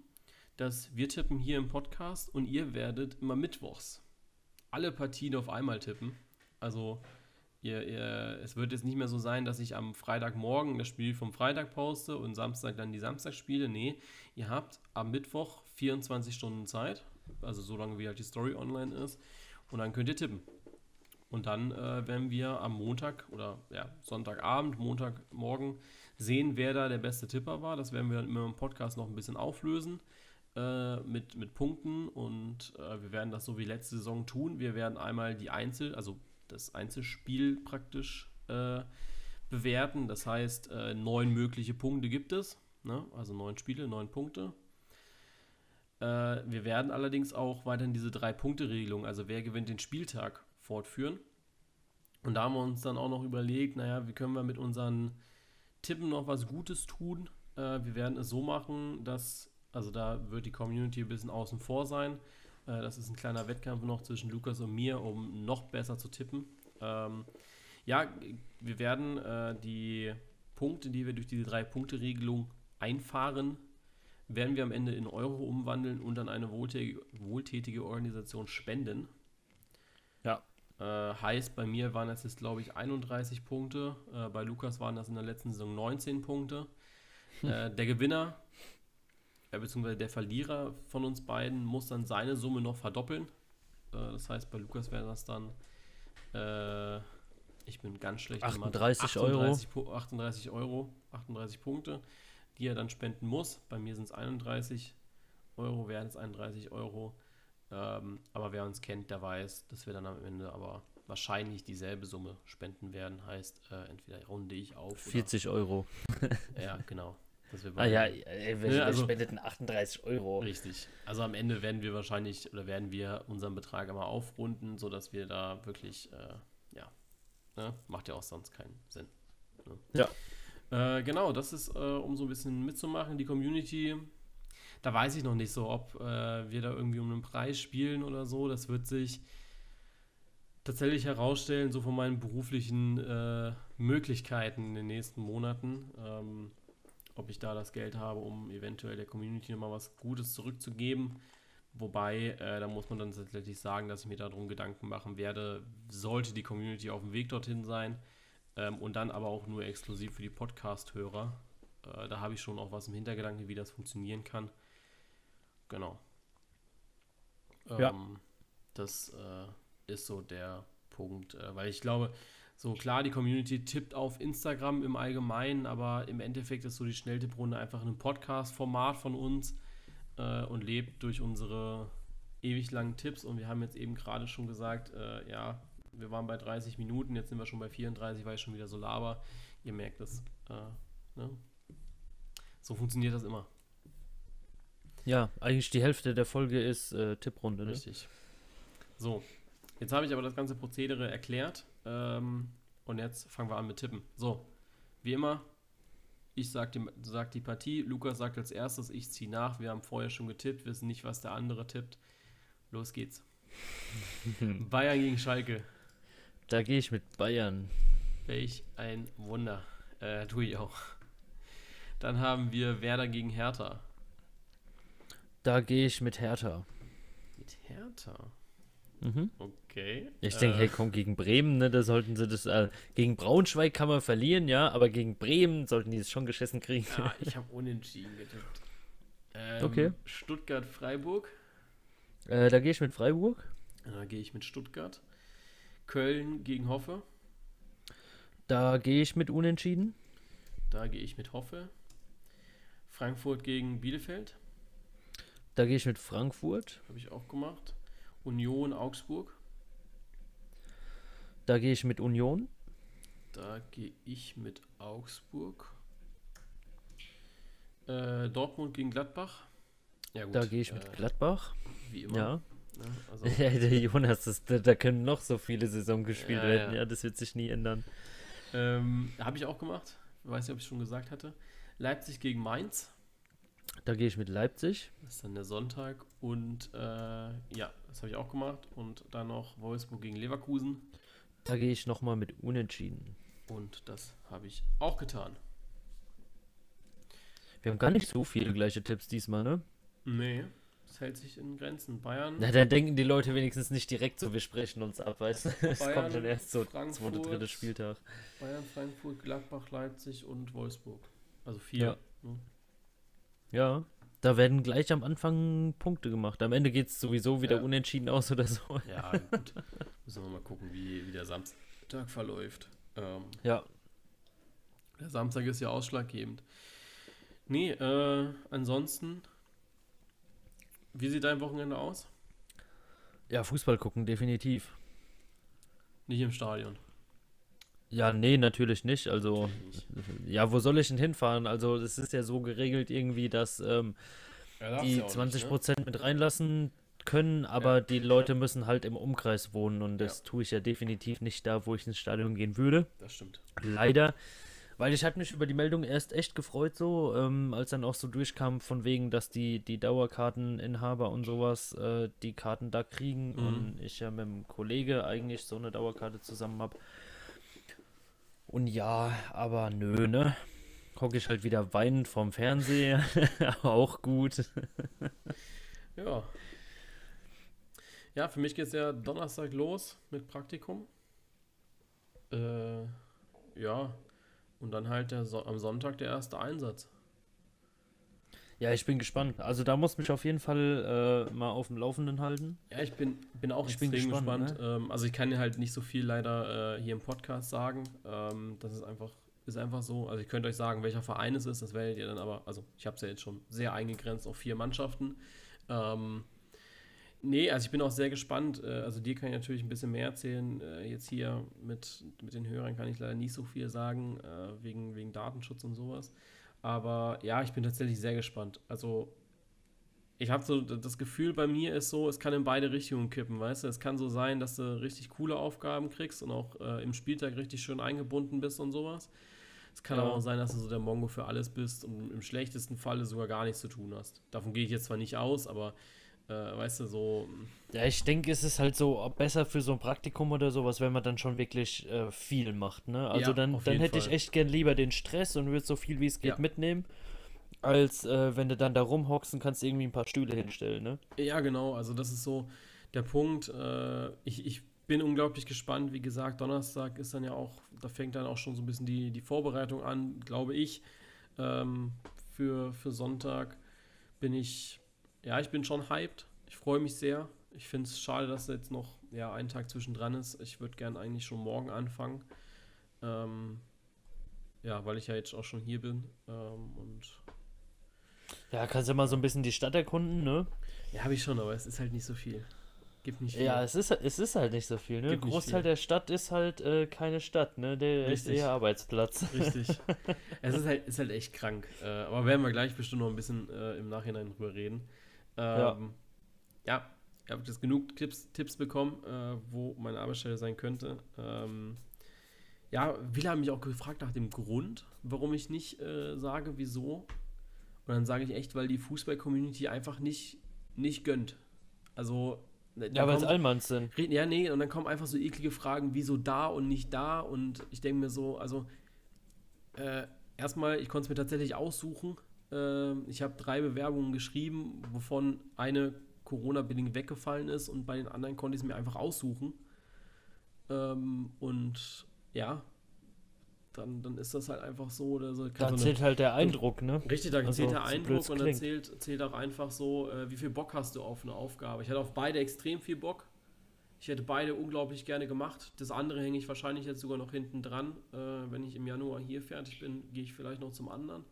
A: dass wir tippen hier im Podcast und ihr werdet immer mittwochs alle Partien auf einmal tippen. Also Ihr, ihr, es wird jetzt nicht mehr so sein, dass ich am Freitagmorgen das Spiel vom Freitag poste und Samstag dann die Samstagsspiele. Nee, ihr habt am Mittwoch 24 Stunden Zeit, also so lange wie halt die Story online ist, und dann könnt ihr tippen. Und dann äh, werden wir am Montag oder ja, Sonntagabend, Montagmorgen sehen, wer da der beste Tipper war. Das werden wir dann immer im Podcast noch ein bisschen auflösen äh, mit, mit Punkten und äh, wir werden das so wie letzte Saison tun. Wir werden einmal die Einzel, also das Einzelspiel praktisch äh, bewerten. Das heißt, äh, neun mögliche Punkte gibt es. Ne? Also neun Spiele, neun Punkte. Äh, wir werden allerdings auch weiterhin diese Drei-Punkte-Regelung, also wer gewinnt den Spieltag, fortführen. Und da haben wir uns dann auch noch überlegt, naja, wie können wir mit unseren Tippen noch was Gutes tun? Äh, wir werden es so machen, dass, also da wird die Community ein bisschen außen vor sein. Äh, das ist ein kleiner Wettkampf noch zwischen Lukas und mir, um noch besser zu tippen. Ähm, ja, wir werden äh, die Punkte, die wir durch diese Drei-Punkte-Regelung einfahren, werden wir am Ende in Euro umwandeln und an eine wohltätige, wohltätige Organisation spenden. Ja. Äh, heißt, bei mir waren das jetzt, glaube ich, 31 Punkte. Äh, bei Lukas waren das in der letzten Saison 19 Punkte. Hm. <laughs> Äh, der Gewinner beziehungsweise der Verlierer von uns beiden muss dann seine Summe noch verdoppeln. Äh, das heißt, bei Lukas wäre das dann, äh, ich bin ganz schlecht
B: 38
A: 38 Euro. 38 Euro, 38 Punkte, die er dann spenden muss. Bei mir sind es 31 Euro, wären es 31 Euro. Ähm, aber wer uns kennt, der weiß, dass wir dann am Ende aber wahrscheinlich dieselbe Summe spenden werden. Heißt, äh, entweder runde ich auf.
B: 40 Euro.
A: ja, genau
B: ah ja, ey, wir, ja, also, spendeten 38 Euro.
A: Richtig. Also am Ende werden wir wahrscheinlich oder werden wir unseren Betrag einmal aufrunden, sodass wir da wirklich, äh, ja, ne? macht ja auch sonst keinen Sinn.
B: Ne? Ja.
A: Äh, genau, das ist, äh, um so ein bisschen mitzumachen. Die Community, da weiß ich noch nicht so, ob äh, wir da irgendwie um einen Preis spielen oder so. Das wird sich tatsächlich herausstellen, so von meinen beruflichen äh, Möglichkeiten in den nächsten Monaten. Ähm, ob ich da das Geld habe, um eventuell der Community nochmal was Gutes zurückzugeben. Wobei, äh, da muss man dann tatsächlich sagen, dass ich mir darum Gedanken machen werde, sollte die Community auf dem Weg dorthin sein ähm, und dann aber auch nur exklusiv für die Podcast-Hörer. Äh, da habe ich schon auch was im Hintergedanken, wie das funktionieren kann. Genau. Ähm, ja. Das äh, ist so der Punkt, äh, weil ich glaube, so klar, die Community tippt auf Instagram im Allgemeinen, aber im Endeffekt ist so die Schnelltipprunde einfach ein Podcast-Format von uns äh, und lebt durch unsere ewig langen Tipps. Und wir haben jetzt eben gerade schon gesagt, äh, ja, wir waren bei 30 Minuten, jetzt sind wir schon bei 34, weil ich schon wieder so laber. Ihr merkt es. Äh, ne? So funktioniert das immer.
B: Ja, eigentlich die Hälfte der Folge ist äh, Tipprunde.
A: Ne? Richtig. So, jetzt habe ich aber das ganze Prozedere erklärt. Ähm, und jetzt fangen wir an mit Tippen. So, wie immer, ich sag die, sag die Partie, Lukas sagt als erstes, ich ziehe nach. Wir haben vorher schon getippt, wissen nicht, was der andere tippt. Los geht's. <laughs> Bayern gegen Schalke.
B: Da gehe ich mit Bayern.
A: Welch ein Wunder. Äh, tue ich auch. Dann haben wir Werder gegen Hertha.
B: Da gehe ich mit Hertha.
A: Mit Hertha?
B: Mhm.
A: Okay.
B: Ich denke,
A: äh,
B: hey, komm, gegen Bremen, ne, da sollten sie das. Äh, gegen Braunschweig kann man verlieren, ja, aber gegen Bremen sollten die es schon geschissen kriegen.
A: Ja, <laughs> ich habe unentschieden getippt. Ähm,
B: Okay.
A: Stuttgart-Freiburg.
B: äh, da gehe ich mit Freiburg.
A: Da gehe ich mit Stuttgart. Köln gegen Hoffe.
B: Da gehe ich mit Unentschieden.
A: Da gehe ich mit Hoffe. Frankfurt gegen Bielefeld.
B: Da gehe ich mit Frankfurt.
A: Habe ich auch gemacht. Union Augsburg.
B: Da gehe ich mit Union.
A: Da gehe ich mit Augsburg. Äh, Dortmund gegen Gladbach. Ja, gut.
B: Da gehe ich mit
A: äh,
B: Gladbach.
A: Wie immer.
B: Ja.
A: Ne? Also, <laughs>
B: Ja, der Jonas, das, da, da können noch so viele Saison gespielt
A: Ja,
B: werden.
A: ja.
B: Ja, das wird sich nie ändern.
A: ähm, Habe ich auch gemacht. Weiß nicht, ob ich schon gesagt hatte. Leipzig gegen Mainz.
B: Da gehe ich mit Leipzig.
A: Das ist dann der Sonntag. Und äh, ja, das habe ich auch gemacht. Und dann noch Wolfsburg gegen Leverkusen.
B: Da gehe ich nochmal mit Unentschieden.
A: Und das habe ich auch getan.
B: Wir haben gar nicht so viele gleiche Tipps diesmal, ne?
A: Nee, das hält sich in Grenzen. Bayern,
B: Na, dann denken die Leute wenigstens nicht direkt so, wir sprechen uns ab, weißt du? <laughs> Es kommt dann erst so
A: Frankfurt.
B: zweiter, dritter Spieltag.
A: Bayern, Frankfurt, Gladbach, Leipzig und Wolfsburg. Also vier.
B: Ja.
A: Ne?
B: Ja, da werden gleich am Anfang Punkte gemacht. Am Ende geht es sowieso wieder
A: Ja.
B: unentschieden aus oder so.
A: Ja, <laughs> gut. Müssen wir mal gucken, wie, wie der Samstag verläuft. Ähm,
B: Ja,
A: der Samstag ist ja ausschlaggebend. Nee, äh, ansonsten, wie sieht dein Wochenende aus?
B: ja, Fußball gucken, definitiv.
A: Nicht im Stadion.
B: Ja, nee, natürlich nicht. Also, ja, wo soll ich denn hinfahren? Also, es ist ja so geregelt irgendwie, dass ähm,
A: Ja,
B: die
A: ja auch nicht,
B: 20% mit reinlassen können, aber
A: Ja.
B: die Leute müssen halt im Umkreis wohnen und das
A: Ja.
B: tue ich ja definitiv nicht da, wo ich ins Stadion gehen würde.
A: Ne? Das stimmt.
B: Leider. Weil ich hatte mich über die Meldung erst echt gefreut, so, ähm, als dann auch so durchkam, von wegen, dass die, die Dauerkarteninhaber und sowas äh, die Karten da kriegen
A: Mhm.
B: und ich ja mit dem Kollege eigentlich so eine Dauerkarte zusammen habe. Und ja, aber nö, ne? Hocke ich halt wieder weinend vorm Fernseher. <laughs> auch gut.
A: Ja. Ja, für mich geht es ja Donnerstag los mit Praktikum. Äh, ja. Und dann halt der so am Sonntag der erste Einsatz.
B: Ja, ich bin gespannt. Also da muss mich auf jeden Fall äh, mal auf dem Laufenden halten.
A: Ja, ich bin, bin auch
B: Ich bin
A: extrem
B: gespannt,
A: gespannt. Ähm, also ich kann dir halt nicht so viel leider äh, hier im Podcast sagen. Ähm, das ist einfach, ist einfach so. Also ich könnte euch sagen, welcher Verein es ist, das werdet ihr dann aber, also ich habe es ja jetzt schon sehr eingegrenzt auf vier Mannschaften. Ähm, nee, also ich bin auch sehr gespannt. Äh, also dir kann ich natürlich ein bisschen mehr erzählen. Äh, jetzt hier mit, mit den Hörern kann ich leider nicht so viel sagen, äh, wegen, wegen Datenschutz und sowas. Aber ja, ich bin tatsächlich sehr gespannt. Also ich habe so das Gefühl, bei mir ist so, es kann in beide Richtungen kippen, weißt du? Es kann so sein, dass du richtig coole Aufgaben kriegst und auch äh, im Spieltag richtig schön eingebunden bist und sowas. Es kann
B: Ja.
A: aber auch sein, dass du so der Mongo für alles bist und im schlechtesten Falle sogar gar nichts zu tun hast. Davon gehe ich jetzt zwar nicht aus, aber äh, weißt du, so.
B: Ja, ich denke, es ist halt so besser für so ein Praktikum oder sowas, wenn man dann schon wirklich äh, viel macht, ne? Also
A: Ja,
B: dann, dann hätte ich
A: Fall.
B: echt gern lieber den Stress und würde so viel wie es geht
A: Ja.
B: mitnehmen, als äh, wenn du dann da rumhockst und kannst irgendwie ein paar Stühle hinstellen, ne?
A: Ja, genau, also das ist so der Punkt. Äh, ich, ich bin unglaublich gespannt. Wie gesagt, Donnerstag ist dann ja auch, da fängt dann auch schon so ein bisschen die, die Vorbereitung an, glaube ich. Ähm, für, für Sonntag bin ich, ja, ich bin schon hyped. Ich freue mich sehr. Ich finde es schade, dass jetzt noch ja, ein Tag zwischendran ist. Ich würde gern eigentlich schon morgen anfangen. Ähm, ja, weil ich ja jetzt auch schon hier bin. Ähm, und
B: Ja, kannst ja mal so ein bisschen die Stadt erkunden, ne?
A: ja, habe ich schon, aber es ist halt nicht so viel. Gibt nicht viel.
B: Ja, es ist, es ist halt nicht so viel, ne?
A: Gibt
B: Großteil der Stadt ist halt äh, keine Stadt, ne? Der ist
A: Richtig.
B: eher Arbeitsplatz.
A: Richtig. <laughs> es ist halt, ist halt echt krank. Äh, aber werden wir gleich bestimmt noch ein bisschen äh, im Nachhinein drüber reden. Ähm, ja. ihr habt jetzt genug Tipps, Tipps bekommen, äh, wo meine Arbeitsstelle sein könnte. Ähm, ja, viele haben mich auch gefragt nach dem Grund, warum ich nicht äh, sage, wieso. Und dann sage ich echt, weil die Fußball-Community einfach nicht, nicht gönnt. Also, ne,
B: Ja, weil es Allmanns sind.
A: Ja, nee, und dann kommen einfach so eklige Fragen, wieso da und nicht da? Und ich denke mir so, also, Äh, erstmal, ich konnte es mir tatsächlich aussuchen. Äh, ich habe drei Bewerbungen geschrieben, wovon eine Corona-bedingt weggefallen ist und bei den anderen konnte ich es mir einfach aussuchen. Ähm, und ja, dann, dann ist das halt einfach so. Oder so
B: da zählt eine, halt der Eindruck, ne?
A: Richtig, da also, zählt der Eindruck und dann zählt, zählt auch einfach so, äh, wie viel Bock hast du auf eine Aufgabe. Ich hatte auf beide extrem viel Bock. Ich hätte beide unglaublich gerne gemacht. Das andere hänge ich wahrscheinlich jetzt sogar noch hinten dran. Äh, wenn ich im Januar hier fertig bin, gehe ich vielleicht noch zum anderen.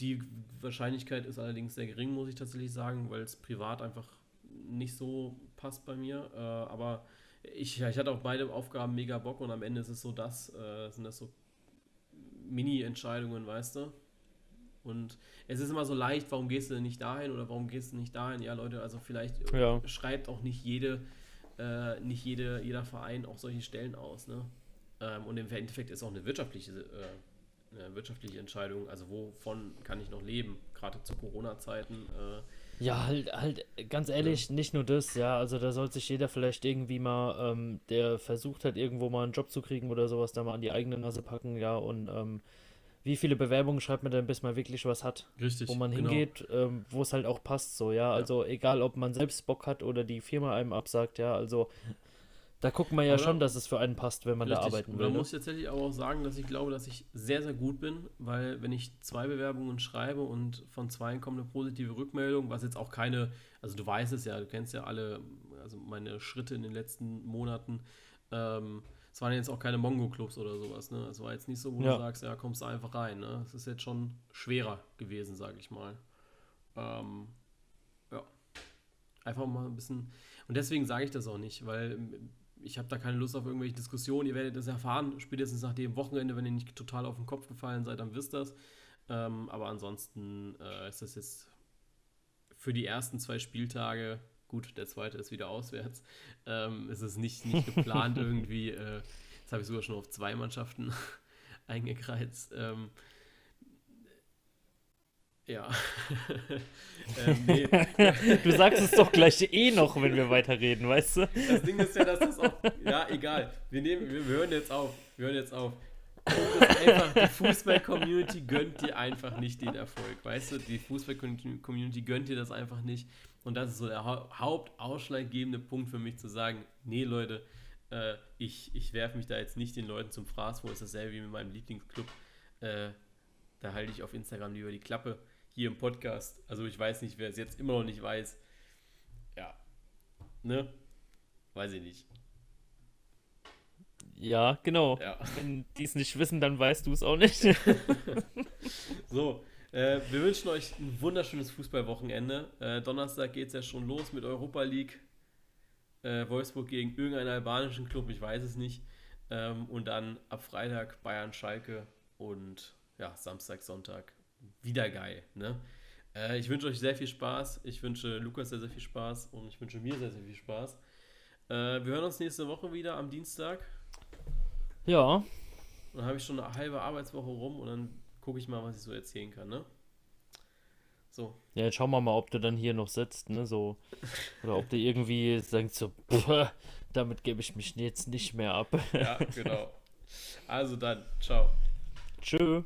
A: Die Wahrscheinlichkeit ist allerdings sehr gering, muss ich tatsächlich sagen, weil es privat einfach nicht so passt bei mir. Äh, aber ich, ich hatte auf beide Aufgaben mega Bock und am Ende ist es so das, äh, sind das so Mini-Entscheidungen, weißt du? Und es ist immer so leicht, warum gehst du denn nicht dahin oder warum gehst du nicht dahin? Ja, Leute, also vielleicht ja. schreibt auch nicht jede, äh, nicht jede, jeder Verein auch solche Stellen aus, ne? Ähm, und im Endeffekt ist auch eine wirtschaftliche, äh, eine wirtschaftliche Entscheidung, also wovon kann ich noch leben, gerade zu Corona-Zeiten. Äh,
B: ja, halt, halt, ganz ehrlich, ja. nicht nur das, ja, also da soll sich jeder vielleicht irgendwie mal, ähm, der versucht hat, irgendwo mal einen Job zu kriegen oder sowas, da mal an die eigene Nase packen, ja, und ähm, wie viele Bewerbungen schreibt man denn, bis man wirklich was hat?
A: Richtig.
B: Wo man genau. hingeht, ähm, wo es halt auch passt, so, ja, also egal, ob man selbst Bock hat oder die Firma einem absagt, ja, also da guckt man ja Oder? schon, dass es für einen passt, wenn man Richtig. da arbeiten will.
A: Man ne? muss tatsächlich aber auch sagen, dass ich glaube, dass ich sehr, sehr gut bin, weil wenn ich zwei Bewerbungen schreibe und von zwei kommt eine positive Rückmeldung, was jetzt auch keine, also du weißt es ja, du kennst ja alle, also meine Schritte in den letzten Monaten, ähm, es waren jetzt auch keine Mongo-Clubs oder sowas, ne? Es war jetzt nicht so, wo ja. du sagst, ja, kommst du einfach rein, ne? Es ist jetzt schon schwerer gewesen, sage ich mal. Ähm, ja. Einfach mal ein bisschen. Und deswegen sage ich das auch nicht, weil ich habe da keine Lust auf irgendwelche Diskussionen. Ihr werdet das erfahren, spätestens nach dem Wochenende, wenn ihr nicht total auf den Kopf gefallen seid, dann wisst das. Ähm, aber ansonsten äh, ist das jetzt für die ersten zwei Spieltage, gut, der zweite ist wieder auswärts, ähm, ist es nicht, nicht <laughs> geplant irgendwie. Äh, jetzt habe ich sogar schon auf zwei Mannschaften <laughs> eingekreizt. Ähm, ja. <laughs>
B: ähm, nee. Du sagst es doch gleich eh noch, wenn wir weiterreden, weißt du?
A: Das Ding ist ja, dass das auch. Ja, egal. Wir, nehmen, wir, wir hören jetzt auf. Wir hören jetzt auf. Einfach, die Fußball-Community gönnt dir einfach nicht den Erfolg, weißt du? Die Fußball-Community gönnt dir das einfach nicht. Und das ist so der hau hauptausschlaggebende Punkt für mich zu sagen: Nee, Leute, äh, ich, ich werfe mich da jetzt nicht den Leuten zum Fraß vor. Ist dasselbe wie mit meinem Lieblingsclub. Äh, da halte ich auf Instagram lieber die Klappe hier im Podcast. Also ich weiß nicht, wer es jetzt immer noch nicht weiß. Ja. Ne? Weiß ich nicht.
B: Ja, genau. Ja. Wenn die es nicht wissen, dann weißt du es auch nicht. <laughs>
A: so, äh, wir wünschen euch ein wunderschönes Fußballwochenende. Äh, Donnerstag geht es ja schon los mit Europa League. Äh, Wolfsburg gegen irgendeinen albanischen Club, ich weiß es nicht. Ähm, und dann ab Freitag Bayern Schalke und ja, Samstag, Sonntag wieder geil. Ne? Äh, ich wünsche euch sehr viel Spaß. Ich wünsche Lukas sehr, sehr viel Spaß und ich wünsche mir sehr, sehr viel Spaß. Äh, wir hören uns nächste Woche wieder am Dienstag.
B: Ja.
A: Dann habe ich schon eine halbe Arbeitswoche rum und dann gucke ich mal, was ich so erzählen kann, ne? So.
B: Ja, jetzt schauen wir mal, ob du dann hier noch sitzt, ne? So. Oder ob du irgendwie sagst so, damit gebe ich mich jetzt nicht mehr ab.
A: ja, <laughs> genau. Also dann, ciao.
B: Tschö.